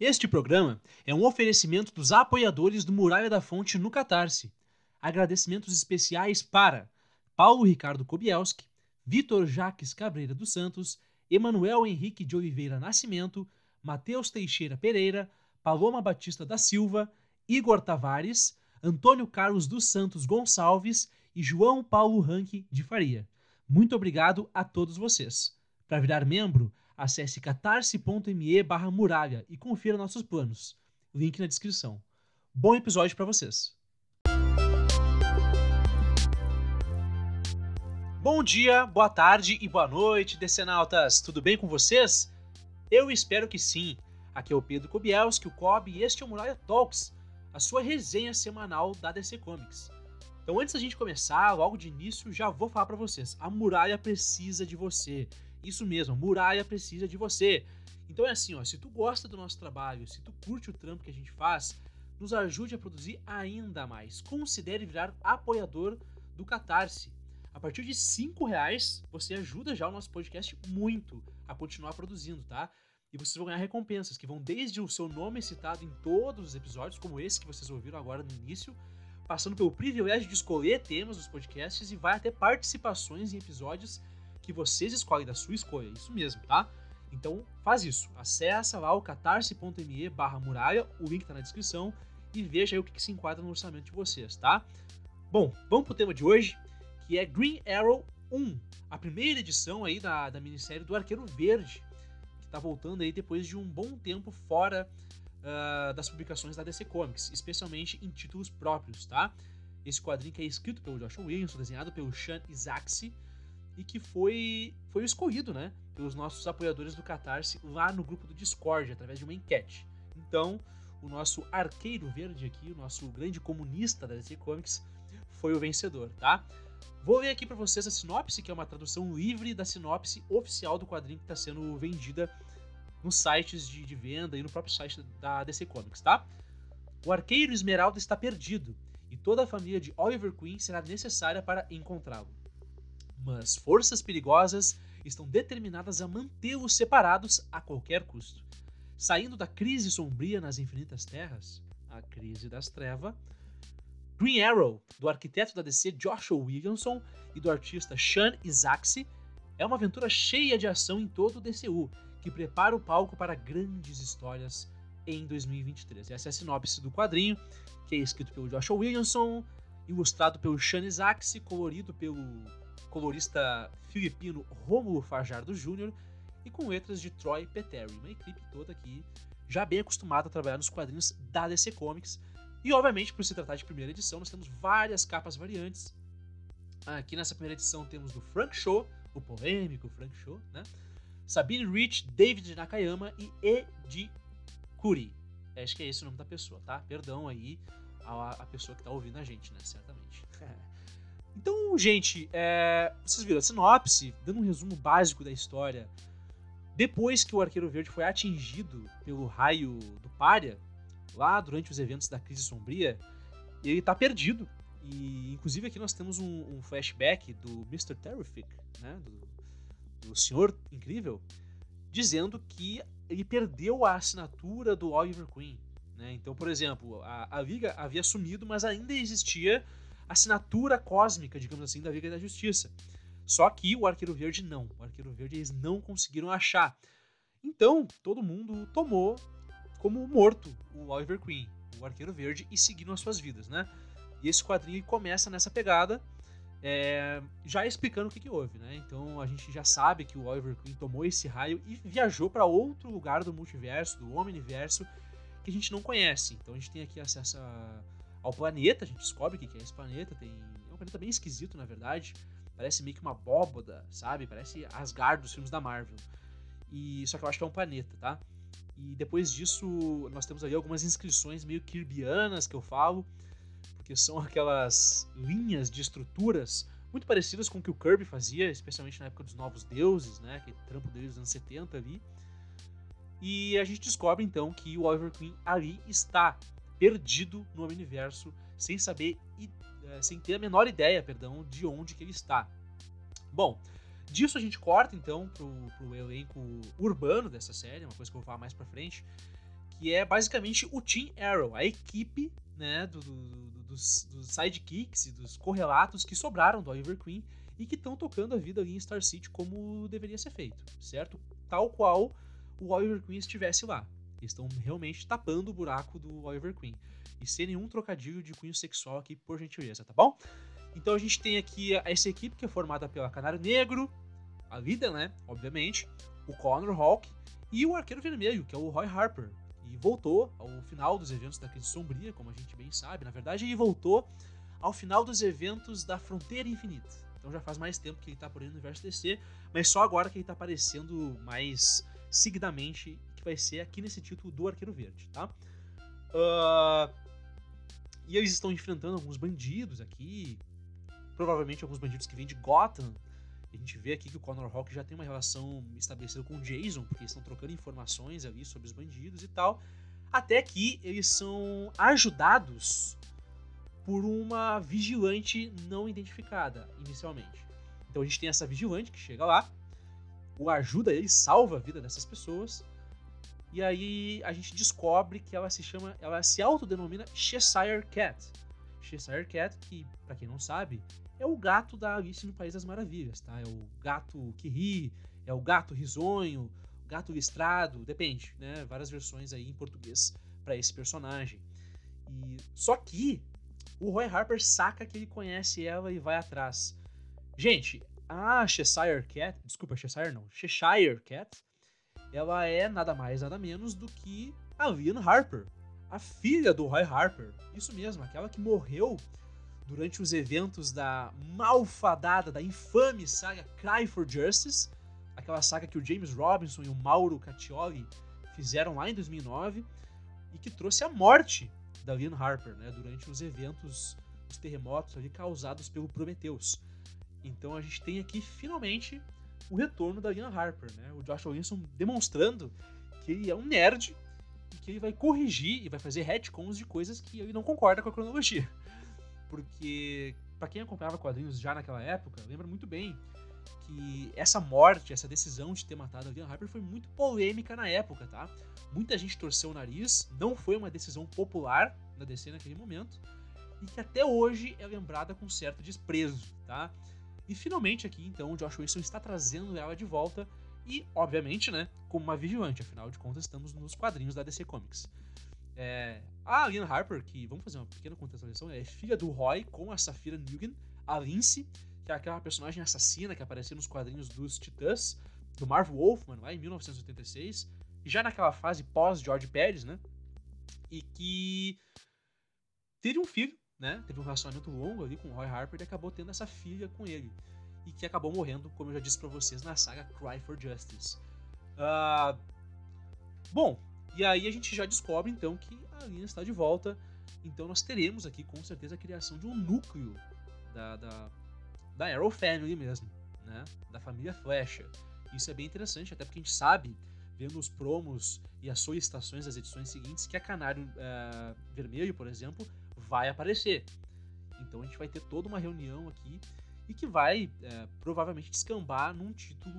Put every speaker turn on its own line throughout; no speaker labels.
Este programa é um oferecimento dos apoiadores do Muralha da Fonte no Catarse. Agradecimentos especiais para Paulo Ricardo Kobielski, Vitor Jaques Cabreira dos Santos, Emanuel Henrique de Oliveira Nascimento, Matheus Teixeira Pereira, Paloma Batista da Silva, Igor Tavares, Antônio Carlos dos Santos Gonçalves e João Paulo Ranque de Faria. Muito obrigado a todos vocês. Para virar membro, acesse catarse.me barra muralha e confira nossos planos. Link na descrição. Bom episódio para vocês. Bom dia, boa tarde e boa noite, decenautas. Tudo bem com vocês? Eu espero que sim. Aqui é o Pedro Kobielski, o Kobe, e este é o Muralha Talks, a sua resenha semanal da DC Comics. Então, antes da gente começar, logo de início, já vou falar para vocês: a muralha precisa de você. Isso mesmo, a muralha precisa de você. Então é assim, ó, se tu gosta do nosso trabalho, se tu curte o trampo que a gente faz, nos ajude a produzir ainda mais. Considere virar apoiador do Catarse. A partir de cinco reais, você ajuda já o nosso podcast muito a continuar produzindo, tá? E vocês vão ganhar recompensas que vão desde o seu nome citado em todos os episódios, como esse que vocês ouviram agora no início, passando pelo privilégio de escolher temas dos podcasts e vai até participações em episódios que vocês escolhem da sua escolha. Isso mesmo, tá? Então faz isso. Acessa lá o catarse.me barra muralha, o link tá na descrição, e veja aí o que, que se enquadra no orçamento de vocês, tá? Bom, vamos pro tema de hoje que é Green Arrow 1, a primeira edição aí da, da minissérie do Arqueiro Verde, que está voltando aí depois de um bom tempo fora uh, das publicações da DC Comics, especialmente em títulos próprios, tá? Esse quadrinho que é escrito pelo Joshua Williamson, desenhado pelo Sean Isaacsy, e que foi, foi escolhido, né, pelos nossos apoiadores do Catarse lá no grupo do Discord, através de uma enquete. Então, o nosso Arqueiro Verde aqui, o nosso grande comunista da DC Comics, foi o vencedor, tá? Vou ler aqui para vocês a sinopse, que é uma tradução livre da sinopse oficial do quadrinho que está sendo vendida nos sites de, de, venda e no próprio site da DC Comics, tá? O arqueiro Esmeralda está perdido e toda a família de Oliver Queen será necessária para encontrá-lo. Mas forças perigosas estão determinadas a mantê-los separados a qualquer custo. Saindo da crise sombria nas infinitas terras, a crise das trevas, Green Arrow, do arquiteto da DC Joshua Williamson e do artista Sean Isaacsy, é uma aventura cheia de ação em todo o DCU, que prepara o palco para grandes histórias em 2023. Essa é a sinopse do quadrinho, que é escrito pelo Joshua Williamson, ilustrado pelo Sean Isaacsy, colorido pelo colorista filipino Romulo Fajardo Jr. e com letras de Troy Peteri, uma equipe toda aqui já bem acostumada a trabalhar nos quadrinhos da DC Comics, e obviamente, por se tratar de primeira edição, nós temos várias capas variantes. Aqui nessa primeira edição temos do Frank Show, o polêmico Frank Show, né? Sabine Rich, David Nakayama e Edi Kuri. Acho que é esse o nome da pessoa, tá? Perdão aí a, a pessoa que tá ouvindo a gente, né? Certamente. então, gente, é, vocês viram a sinopse, dando um resumo básico da história. Depois que o Arqueiro Verde foi atingido pelo raio do Pária, lá durante os eventos da Crise Sombria, ele tá perdido. E inclusive aqui nós temos um, um flashback do Mr. Terrific, né, do, do Senhor Incrível, dizendo que ele perdeu a assinatura do Oliver Queen. Né? Então, por exemplo, a, a Liga havia sumido, mas ainda existia assinatura cósmica, digamos assim, da Liga da Justiça. Só que o Arqueiro Verde não. O Arqueiro Verde eles não conseguiram achar. Então, todo mundo tomou como morto o Oliver Queen, o Arqueiro Verde, e seguiram as suas vidas, né? E esse quadrinho começa nessa pegada, é, já explicando o que, que houve, né? Então a gente já sabe que o Oliver Queen tomou esse raio e viajou para outro lugar do multiverso, do Omniverso, que a gente não conhece. Então a gente tem aqui acesso a, ao planeta, a gente descobre o que é esse planeta, tem é um planeta bem esquisito, na verdade. Parece meio que uma abóboda, sabe? Parece Asgard dos filmes da Marvel. E só que eu acho que é um planeta, tá? E depois disso, nós temos ali algumas inscrições meio kirbianas que eu falo, porque são aquelas linhas de estruturas muito parecidas com o que o Kirby fazia, especialmente na época dos Novos Deuses, né? Aquele trampo deles dos anos 70 ali. E a gente descobre então que o Oliver Queen ali está perdido no universo, sem saber, eh, sem ter a menor ideia, perdão, de onde que ele está. Bom, Disso a gente corta, então, pro, pro elenco urbano dessa série, uma coisa que eu vou falar mais pra frente, que é basicamente o Team Arrow, a equipe né, do, do, dos, dos sidekicks e dos correlatos que sobraram do Oliver Queen e que estão tocando a vida ali em Star City como deveria ser feito, certo? Tal qual o Oliver Queen estivesse lá. Eles estão realmente tapando o buraco do Oliver Queen. E sem nenhum trocadilho de cunho sexual aqui, por gentileza, tá bom? Então a gente tem aqui essa equipe que é formada pela Canário Negro, a líder, né? Obviamente, o Connor Hawk e o Arqueiro Vermelho, que é o Roy Harper. E voltou ao final dos eventos da Crise Sombria, como a gente bem sabe. Na verdade, ele voltou ao final dos eventos da Fronteira Infinita. Então já faz mais tempo que ele tá por aí no universo DC, mas só agora que ele tá aparecendo mais seguidamente, vai ser aqui nesse título do Arqueiro Verde, tá? Uh... E eles estão enfrentando alguns bandidos aqui, provavelmente alguns bandidos que vêm de Gotham. A gente vê aqui que o Connor Hawk já tem uma relação estabelecida com o Jason, porque eles estão trocando informações ali sobre os bandidos e tal. Até que eles são ajudados por uma vigilante não identificada inicialmente. Então a gente tem essa vigilante que chega lá, o ajuda ele, salva a vida dessas pessoas. E aí a gente descobre que ela se chama, ela se autodenomina Cheshire Cat. Cheshire Cat, que para quem não sabe, é o gato da Alice no País das Maravilhas, tá? É o gato que ri, é o gato risonho, gato listrado, depende, né? Várias versões aí em português para esse personagem. E só que o Roy Harper saca que ele conhece ela e vai atrás. Gente, a Cheshire Cat, desculpa, Cheshire não, Cheshire Cat, ela é nada mais nada menos do que a Lian Harper, a filha do Roy Harper. Isso mesmo, aquela que morreu durante os eventos da malfadada, da infame saga Cry for Justice, aquela saga que o James Robinson e o Mauro Cattioli fizeram lá em 2009 e que trouxe a morte da Lian Harper, né, durante os eventos, os terremotos ali causados pelo Prometheus. Então a gente tem aqui finalmente o retorno da Lian Harper, né, o Josh Wilson demonstrando que ele é um nerd e que ele vai corrigir e vai fazer retcons de coisas que ele não concorda com a cronologia porque para quem acompanhava quadrinhos já naquela época, lembra muito bem que essa morte, essa decisão de ter matado a Lian Harper foi muito polêmica na época, tá? Muita gente torceu o nariz, não foi uma decisão popular na DC naquele momento, e que até hoje é lembrada com certo desprezo, tá? E finalmente aqui, então, o Josh Wilson está trazendo ela de volta e, obviamente, né, como uma vigilante, afinal de contas, estamos nos quadrinhos da DC Comics. É, a Lian Harper, que vamos fazer uma pequena contextualização, é filha do Roy com a Safira Nugent, a Lince, que é aquela personagem assassina que aparecia nos quadrinhos dos Titãs, do Marv Wolfman, lá em 1986, já naquela fase pós-George Pérez, né? E que teve um filho, né? Teve um relacionamento longo ali com o Roy Harper e acabou tendo essa filha com ele. E que acabou morrendo, como eu já disse pra vocês, na saga Cry for Justice. Uh... Bom, e aí a gente já descobre então que a linha está de volta. Então nós teremos aqui com certeza a criação de um núcleo da, da, da Arrow Family mesmo, né? Da família Flecha. Isso é bem interessante, até porque a gente sabe, vendo os promos e as solicitações das edições seguintes, que a Canário uh, Vermelho, por exemplo, vai aparecer. Então a gente vai ter toda uma reunião aqui e que vai uh, provavelmente descambar num título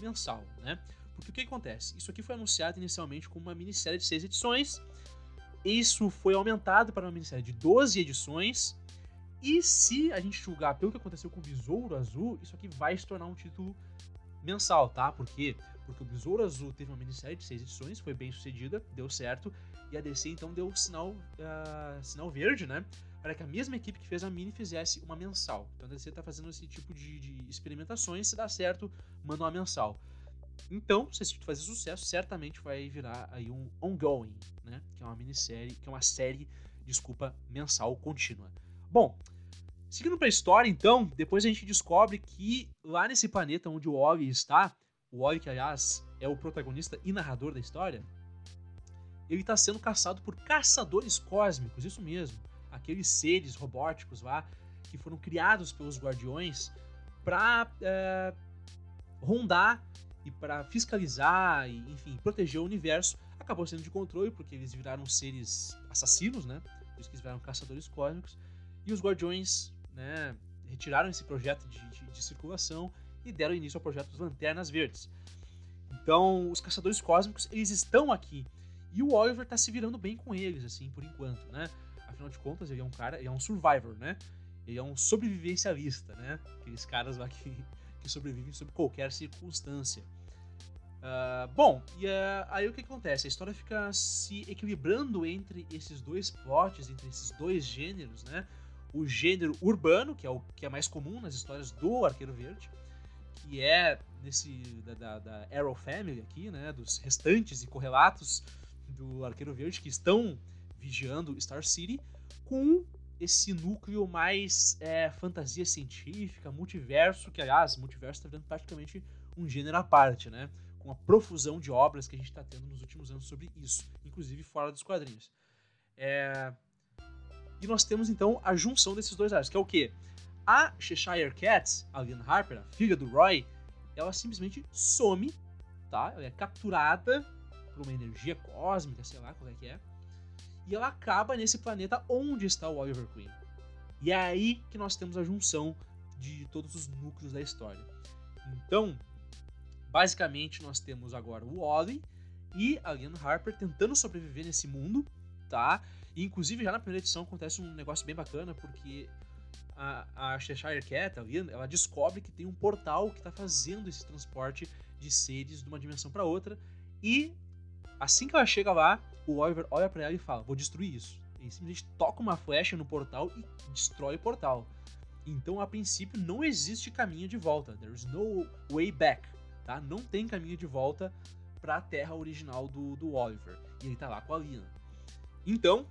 mensal, né? Porque o que acontece? Isso aqui foi anunciado inicialmente como uma minissérie de seis edições. Isso foi aumentado para uma minissérie de 12 edições. E se a gente julgar pelo que aconteceu com o Besouro Azul, isso aqui vai se tornar um título mensal, tá? Por quê? Porque o Besouro Azul teve uma minissérie de seis edições, foi bem sucedida, deu certo. E a DC então deu o sinal, uh, sinal verde, né? Para que a mesma equipe que fez a mini fizesse uma mensal. Então a DC está fazendo esse tipo de, de experimentações. Se dá certo, manda uma mensal. Então, se esse título fazer sucesso, certamente vai virar aí um ongoing, né? Que é uma minissérie, que é uma série, desculpa, mensal contínua. Bom, seguindo para a história, então, depois a gente descobre que lá nesse planeta onde o Oli está, o Oli que aliás é o protagonista e narrador da história, ele está sendo caçado por caçadores cósmicos, isso mesmo, aqueles seres robóticos lá que foram criados pelos Guardiões para é, eh, rondar e para fiscalizar e, enfim, proteger o universo, acabou sendo de controle, porque eles viraram seres assassinos, né? Por isso que eles viraram caçadores cósmicos. E os Guardiões, né, retiraram esse projeto de, de, de circulação e deram início ao projeto dos Lanternas Verdes. Então, os Caçadores Cósmicos, eles estão aqui. E o Oliver tá se virando bem com eles, assim, por enquanto, né? Afinal de contas, ele é um cara, ele é um survivor, né? Ele é um sobrevivencialista, né? Aqueles caras lá que, que sobrevivem sob qualquer circunstância. Uh, bom, e uh, aí o que acontece? A história fica se equilibrando entre esses dois plots, entre esses dois gêneros, né? O gênero urbano, que é o que é mais comum nas histórias do Arqueiro Verde, que é nesse da, da, da Arrow Family aqui, né? Dos restantes e correlatos do Arqueiro Verde que estão vigiando Star City, com esse núcleo mais é, fantasia científica, multiverso, que aliás, multiverso está virando praticamente um gênero à parte, né? Com a profusão de obras que a gente está tendo nos últimos anos sobre isso, inclusive fora dos quadrinhos. É... E nós temos então a junção desses dois áreas, que é o quê? A Cheshire Cat, a Lian Harper, a filha do Roy, ela simplesmente some, tá? Ela é capturada por uma energia cósmica, sei lá qual é que é e ela acaba nesse planeta onde está o Oliver Queen. E é aí que nós temos a junção de todos os núcleos da história. Então, basicamente, nós temos agora o Ollie e a Lian Harper tentando sobreviver nesse mundo, tá? E, inclusive, já na primeira edição acontece um negócio bem bacana, porque a, a Cheshire Cat, a ela descobre que tem um portal que está fazendo esse transporte de seres de uma dimensão para outra. E, assim que ela chega lá, o Oliver olha para ela e fala: Vou destruir isso. Ele simplesmente toca uma flecha no portal e destrói o portal. Então, a princípio, não existe caminho de volta. There's no way back. Tá? Não tem caminho de volta para a terra original do, do Oliver. E ele tá lá com a Lina. Então,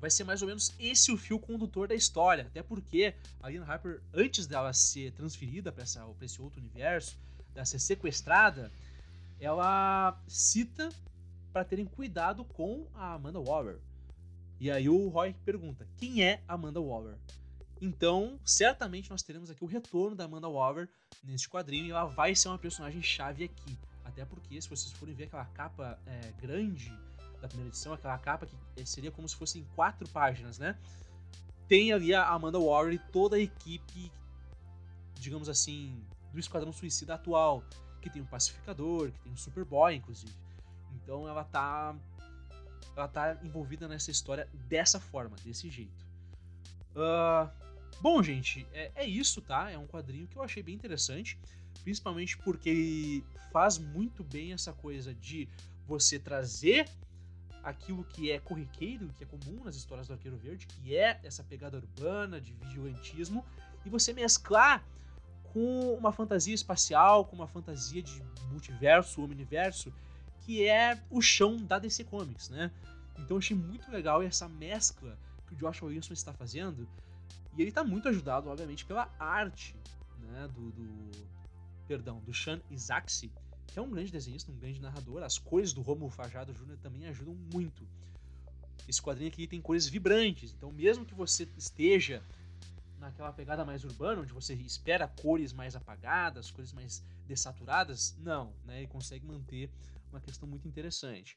vai ser mais ou menos esse o fio condutor da história. Até porque a Lina Harper, antes dela ser transferida para esse outro universo, dela ser sequestrada, ela cita para terem cuidado com a Amanda Waller. E aí o Roy pergunta: quem é Amanda Waller? Então, certamente nós teremos aqui o retorno da Amanda Waller neste quadrinho e ela vai ser uma personagem chave aqui. Até porque, se vocês forem ver aquela capa é, grande da primeira edição, aquela capa que seria como se fosse em quatro páginas, né? Tem ali a Amanda Waller e toda a equipe, digamos assim, do Esquadrão Suicida atual, que tem um pacificador, que tem um Superboy, inclusive. Então ela tá ela tá envolvida nessa história dessa forma, desse jeito. Uh, bom, gente, é, é, isso, tá? É um quadrinho que eu achei bem interessante, principalmente porque ele faz muito bem essa coisa de você trazer aquilo que é corriqueiro, que é comum nas histórias do Arqueiro Verde, que é essa pegada urbana de vigilantismo, e você mesclar com uma fantasia espacial, com uma fantasia de multiverso, omniverso, que é o chão da DC Comics, né? Então eu achei muito legal essa mescla que o Joshua Wilson está fazendo. E ele está muito ajudado, obviamente, pela arte né, do, do perdão, do Sean Isaacsi, que é um grande desenhista, um grande narrador. As cores do Romulo Fajado Jr. também ajudam muito. Esse quadrinho aqui tem cores vibrantes, então mesmo que você esteja naquela pegada mais urbana, onde você espera cores mais apagadas, cores mais dessaturadas, não, né? Ele consegue manter uma questão muito interessante.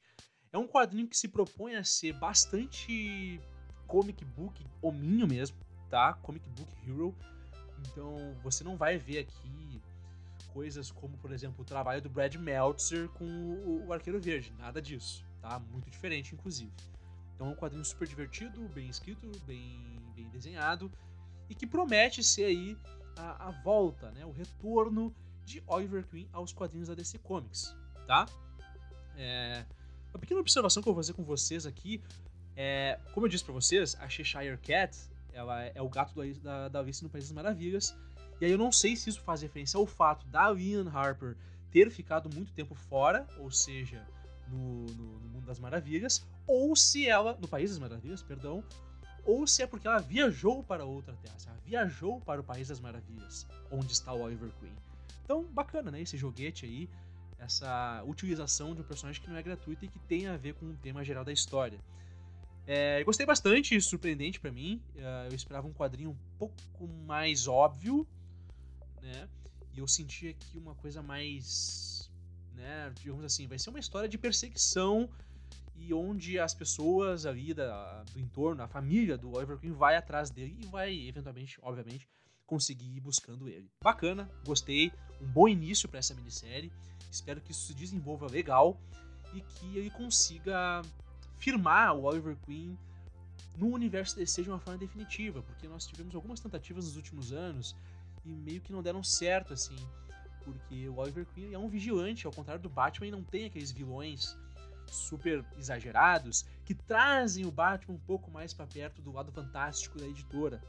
É um quadrinho que se propõe a ser bastante comic book hominho mesmo, tá? Comic book hero. Então você não vai ver aqui coisas como, por exemplo, o trabalho do Brad Meltzer com o, Arqueiro Verde. Nada disso, tá? Muito diferente, inclusive. Então é um quadrinho super divertido, bem escrito, bem, bem desenhado e que promete ser aí a, a volta, né? O retorno de Oliver Queen aos quadrinhos da DC Comics, tá? É, uma pequena observação que eu vou fazer com vocês aqui é, como eu disse para vocês, a Cheshire Cat ela é o gato da, da Alice no País das Maravilhas. E aí eu não sei se isso faz referência ao fato da Lian Harper ter ficado muito tempo fora, ou seja, no, no, no, Mundo das Maravilhas, ou se ela. no País das Maravilhas, perdão. Ou se é porque ela viajou para outra terra, ela viajou para o País das Maravilhas, onde está o Oliver Queen. Então, bacana, né? Esse joguete aí essa utilização de um personagem que não é gratuito e que tem a ver com o tema geral da história. É, gostei bastante, surpreendente para mim. É, eu esperava um quadrinho um pouco mais óbvio, né? E eu senti aqui uma coisa mais, né? Digamos assim, vai ser uma história de perseguição e onde as pessoas ali da, do entorno, a família do Oliver Queen vai atrás dele e vai eventualmente, obviamente, conseguir ir buscando ele. Bacana, gostei, um bom início para essa minissérie. Espero que isso se desenvolva legal e que ele consiga firmar o Oliver Queen no universo DC de uma forma definitiva, porque nós tivemos algumas tentativas nos últimos anos e meio que não deram certo assim, porque o Oliver Queen é um vigilante, ao contrário do Batman, e não tem aqueles vilões super exagerados que trazem o Batman um pouco mais para perto do lado fantástico da editora.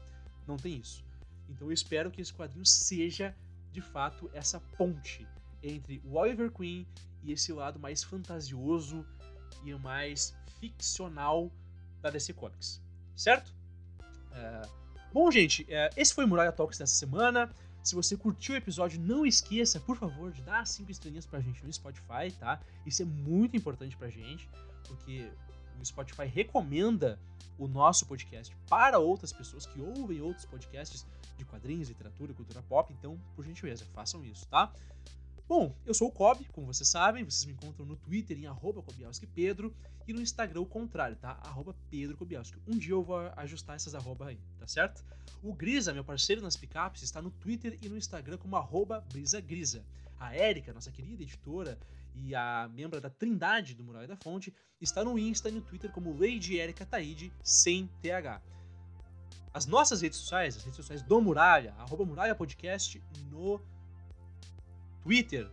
Não tem isso. Então eu espero que esse quadrinho seja de fato essa ponte entre o Oliver Queen e esse lado mais fantasioso e mais ficcional da DC Comics, certo? É... Bom, gente, é... esse foi o Muralha Talks dessa semana. Se você curtiu o episódio, não esqueça, por favor, de dar cinco estrelinhas pra gente no Spotify, tá? Isso é muito importante pra gente, porque o Spotify recomenda o nosso podcast para outras pessoas que ouvem outros podcasts de quadrinhos, literatura, cultura pop. Então, por gentileza, façam isso, tá? Bom, eu sou o Kobe, como vocês sabem, vocês me encontram no Twitter em arroba Pedro e no Instagram o contrário, tá? Arroba Pedro Kobielski. Um dia eu vou ajustar essas arroba aí, tá certo? O Grisa, meu parceiro nas picapes, está no Twitter e no Instagram como arroba Brisa Grisa. A Érica, nossa querida editora e a membro da Trindade do Mural da Fonte, está no Insta e no Twitter como Lady Erika Taide, sem TH. As nossas redes sociais, as redes sociais do Muralha, arroba Muralha Podcast no Twitter,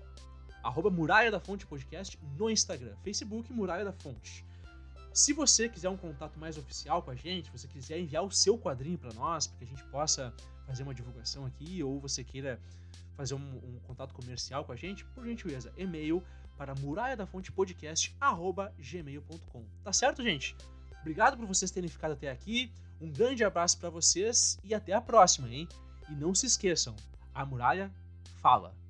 arroba Muralha da Fonte Podcast, no Instagram, Facebook Muralha da Fonte. Se você quiser um contato mais oficial com a gente, se você quiser enviar o seu quadrinho para nós, para que a gente possa fazer uma divulgação aqui, ou você queira fazer um, um contato comercial com a gente, por gentileza, e-mail para muralhadafonte.podcast@gmail.com. Tá certo, gente? Obrigado por vocês terem ficado até aqui. Um grande abraço para vocês e até a próxima, hein? E não se esqueçam, a muralha fala.